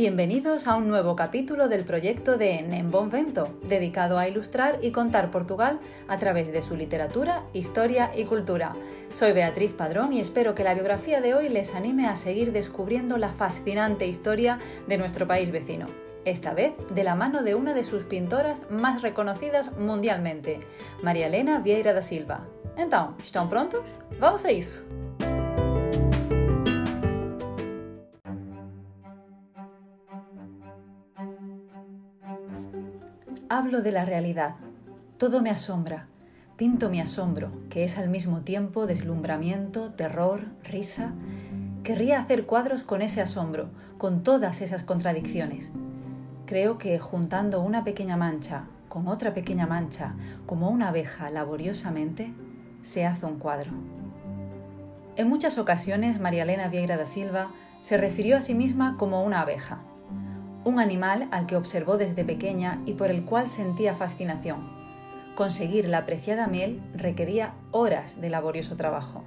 Bienvenidos a un nuevo capítulo del proyecto de Nembonvento, dedicado a ilustrar y contar Portugal a través de su literatura, historia y cultura. Soy Beatriz Padrón y espero que la biografía de hoy les anime a seguir descubriendo la fascinante historia de nuestro país vecino. Esta vez de la mano de una de sus pintoras más reconocidas mundialmente, María Elena Vieira da Silva. Então, estão prontos? Vamos a isso! Hablo de la realidad. Todo me asombra. Pinto mi asombro, que es al mismo tiempo deslumbramiento, terror, risa. Querría hacer cuadros con ese asombro, con todas esas contradicciones. Creo que juntando una pequeña mancha con otra pequeña mancha, como una abeja laboriosamente, se hace un cuadro. En muchas ocasiones María Elena Vieira da Silva se refirió a sí misma como una abeja un animal al que observó desde pequeña y por el cual sentía fascinación. Conseguir la apreciada miel requería horas de laborioso trabajo.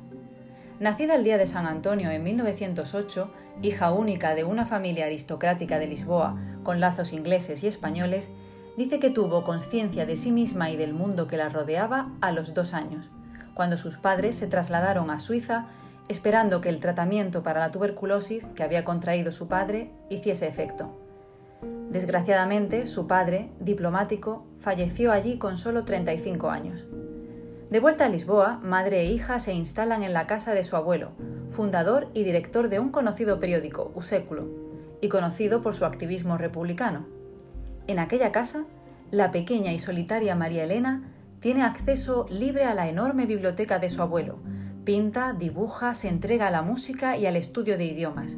Nacida el día de San Antonio en 1908, hija única de una familia aristocrática de Lisboa con lazos ingleses y españoles, dice que tuvo conciencia de sí misma y del mundo que la rodeaba a los dos años, cuando sus padres se trasladaron a Suiza esperando que el tratamiento para la tuberculosis que había contraído su padre hiciese efecto. Desgraciadamente, su padre, diplomático, falleció allí con solo 35 años. De vuelta a Lisboa, madre e hija se instalan en la casa de su abuelo, fundador y director de un conocido periódico, U Século, y conocido por su activismo republicano. En aquella casa, la pequeña y solitaria María Elena tiene acceso libre a la enorme biblioteca de su abuelo, pinta, dibuja, se entrega a la música y al estudio de idiomas.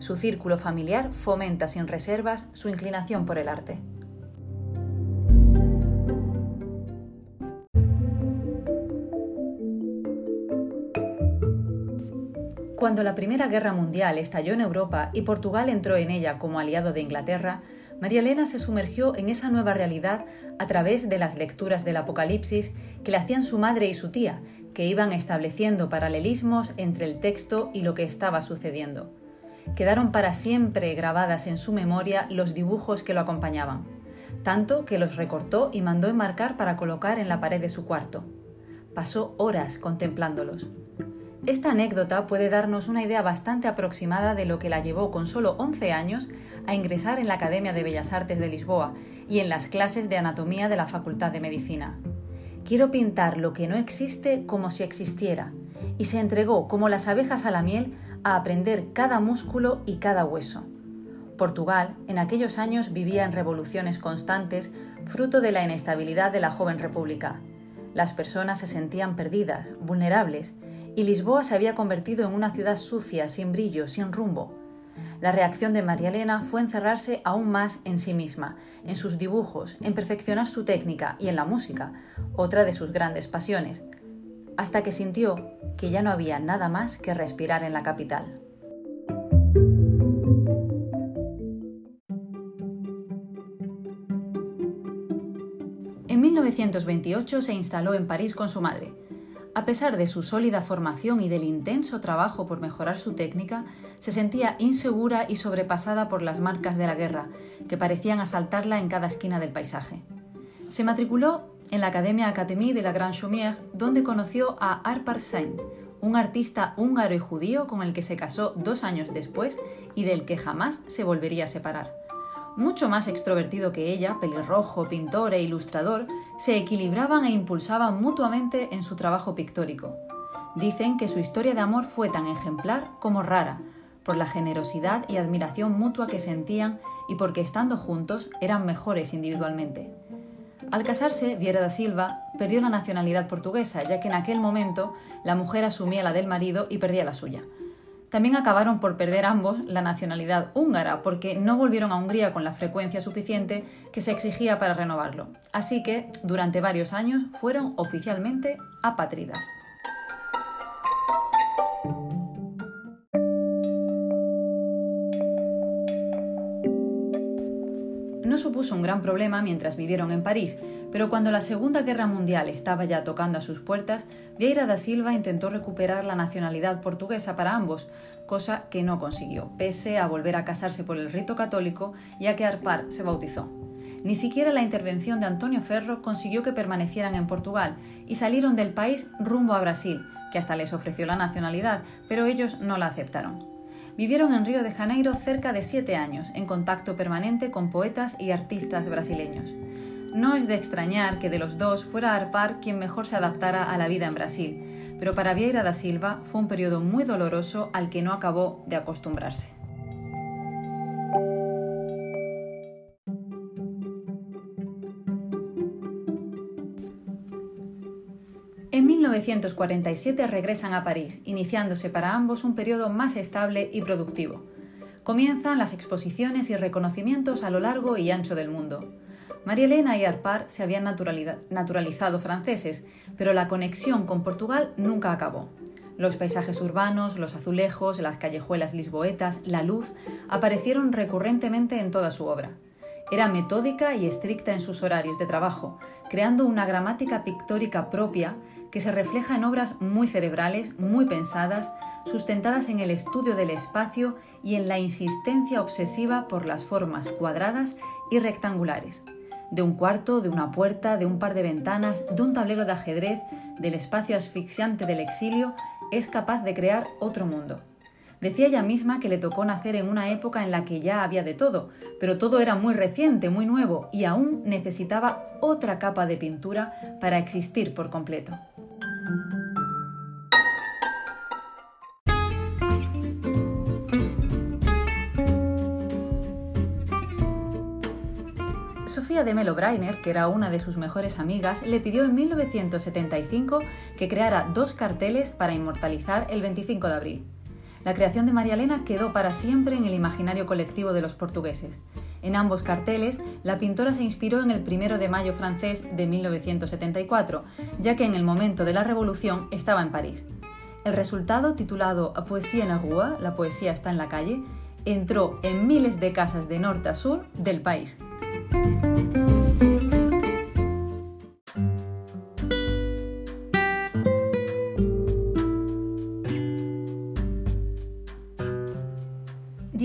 Su círculo familiar fomenta sin reservas su inclinación por el arte. Cuando la Primera Guerra Mundial estalló en Europa y Portugal entró en ella como aliado de Inglaterra, María Elena se sumergió en esa nueva realidad a través de las lecturas del Apocalipsis que le hacían su madre y su tía, que iban estableciendo paralelismos entre el texto y lo que estaba sucediendo quedaron para siempre grabadas en su memoria los dibujos que lo acompañaban, tanto que los recortó y mandó enmarcar para colocar en la pared de su cuarto. Pasó horas contemplándolos. Esta anécdota puede darnos una idea bastante aproximada de lo que la llevó con solo 11 años a ingresar en la Academia de Bellas Artes de Lisboa y en las clases de anatomía de la Facultad de Medicina. Quiero pintar lo que no existe como si existiera, y se entregó como las abejas a la miel a aprender cada músculo y cada hueso. Portugal en aquellos años vivía en revoluciones constantes, fruto de la inestabilidad de la joven república. Las personas se sentían perdidas, vulnerables, y Lisboa se había convertido en una ciudad sucia, sin brillo, sin rumbo. La reacción de María Elena fue encerrarse aún más en sí misma, en sus dibujos, en perfeccionar su técnica y en la música, otra de sus grandes pasiones, hasta que sintió que ya no había nada más que respirar en la capital. En 1928 se instaló en París con su madre. A pesar de su sólida formación y del intenso trabajo por mejorar su técnica, se sentía insegura y sobrepasada por las marcas de la guerra, que parecían asaltarla en cada esquina del paisaje. Se matriculó en la Academia Académie de la Grande Chaumière, donde conoció a Arpar Sain, un artista húngaro y judío con el que se casó dos años después y del que jamás se volvería a separar. Mucho más extrovertido que ella, pelirrojo, pintor e ilustrador, se equilibraban e impulsaban mutuamente en su trabajo pictórico. Dicen que su historia de amor fue tan ejemplar como rara, por la generosidad y admiración mutua que sentían y porque estando juntos eran mejores individualmente. Al casarse, Viera da Silva perdió la nacionalidad portuguesa, ya que en aquel momento la mujer asumía la del marido y perdía la suya. También acabaron por perder ambos la nacionalidad húngara, porque no volvieron a Hungría con la frecuencia suficiente que se exigía para renovarlo. Así que, durante varios años, fueron oficialmente apátridas. Supuso un gran problema mientras vivieron en París, pero cuando la Segunda Guerra Mundial estaba ya tocando a sus puertas, Vieira da Silva intentó recuperar la nacionalidad portuguesa para ambos, cosa que no consiguió, pese a volver a casarse por el rito católico, ya que Arpar se bautizó. Ni siquiera la intervención de Antonio Ferro consiguió que permanecieran en Portugal y salieron del país rumbo a Brasil, que hasta les ofreció la nacionalidad, pero ellos no la aceptaron. Vivieron en Río de Janeiro cerca de siete años, en contacto permanente con poetas y artistas brasileños. No es de extrañar que de los dos fuera Arpar quien mejor se adaptara a la vida en Brasil, pero para Vieira da Silva fue un periodo muy doloroso al que no acabó de acostumbrarse. 1947 regresan a París, iniciándose para ambos un periodo más estable y productivo. Comienzan las exposiciones y reconocimientos a lo largo y ancho del mundo. María Elena y Arpar se habían naturalizado franceses, pero la conexión con Portugal nunca acabó. Los paisajes urbanos, los azulejos, las callejuelas lisboetas, la luz, aparecieron recurrentemente en toda su obra. Era metódica y estricta en sus horarios de trabajo, creando una gramática pictórica propia que se refleja en obras muy cerebrales, muy pensadas, sustentadas en el estudio del espacio y en la insistencia obsesiva por las formas cuadradas y rectangulares de un cuarto, de una puerta, de un par de ventanas, de un tablero de ajedrez, del espacio asfixiante del exilio, es capaz de crear otro mundo. Decía ella misma que le tocó nacer en una época en la que ya había de todo, pero todo era muy reciente, muy nuevo, y aún necesitaba otra capa de pintura para existir por completo. Sofía de Melo Brainer, que era una de sus mejores amigas, le pidió en 1975 que creara dos carteles para inmortalizar el 25 de abril. La creación de María Elena quedó para siempre en el imaginario colectivo de los portugueses. En ambos carteles, la pintora se inspiró en el primero de mayo francés de 1974, ya que en el momento de la revolución estaba en París. El resultado, titulado Poesía en la la poesía está en la calle, entró en miles de casas de norte a sur del país.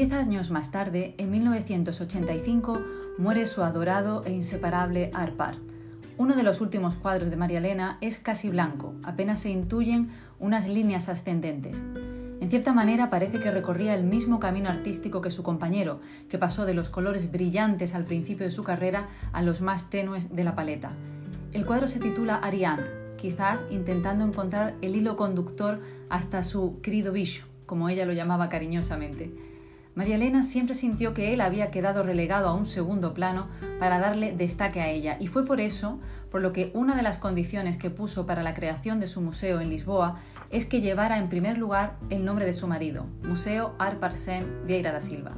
Diez años más tarde, en 1985, muere su adorado e inseparable Arpar. Uno de los últimos cuadros de María Elena es casi blanco, apenas se intuyen unas líneas ascendentes. En cierta manera parece que recorría el mismo camino artístico que su compañero, que pasó de los colores brillantes al principio de su carrera a los más tenues de la paleta. El cuadro se titula Ariane, quizás intentando encontrar el hilo conductor hasta su querido bicho, como ella lo llamaba cariñosamente. María Elena siempre sintió que él había quedado relegado a un segundo plano para darle destaque a ella, y fue por eso por lo que una de las condiciones que puso para la creación de su museo en Lisboa es que llevara en primer lugar el nombre de su marido, Museo Arparsen Vieira da Silva.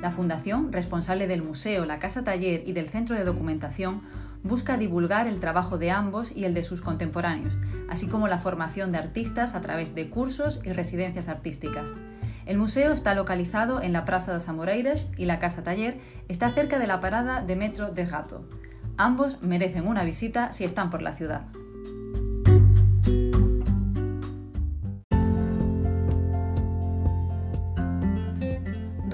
La fundación, responsable del museo, la casa taller y del centro de documentación, busca divulgar el trabajo de ambos y el de sus contemporáneos, así como la formación de artistas a través de cursos y residencias artísticas. El museo está localizado en la Plaza de Amoreiras y la Casa Taller está cerca de la parada de metro de Gato. Ambos merecen una visita si están por la ciudad.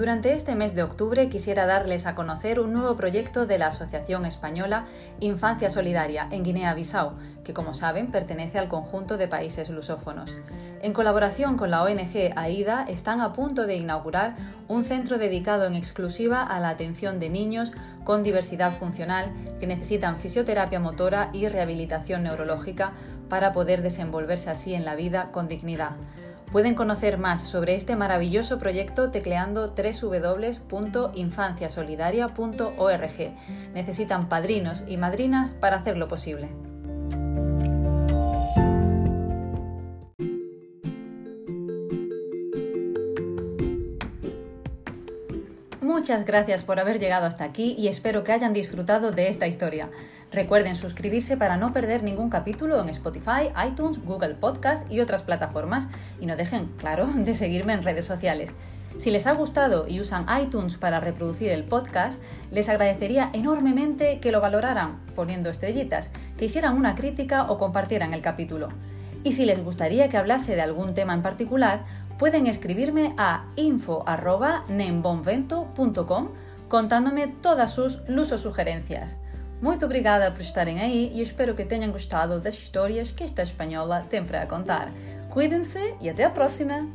Durante este mes de octubre quisiera darles a conocer un nuevo proyecto de la Asociación Española Infancia Solidaria en Guinea-Bissau, que como saben pertenece al conjunto de países lusófonos. En colaboración con la ONG AIDA están a punto de inaugurar un centro dedicado en exclusiva a la atención de niños con diversidad funcional que necesitan fisioterapia motora y rehabilitación neurológica para poder desenvolverse así en la vida con dignidad. Pueden conocer más sobre este maravilloso proyecto tecleando www.infanciasolidaria.org. Necesitan padrinos y madrinas para hacerlo posible. Muchas gracias por haber llegado hasta aquí y espero que hayan disfrutado de esta historia. Recuerden suscribirse para no perder ningún capítulo en Spotify, iTunes, Google Podcast y otras plataformas. Y no dejen, claro, de seguirme en redes sociales. Si les ha gustado y usan iTunes para reproducir el podcast, les agradecería enormemente que lo valoraran poniendo estrellitas, que hicieran una crítica o compartieran el capítulo. Y si les gustaría que hablase de algún tema en particular, pueden escribirme a info.nembonvento.com contándome todas sus luz o sugerencias. Muito obrigada por estarem aí e espero que tenham gostado das histórias que esta espanhola tem para contar. Cuidem-se e até a próxima!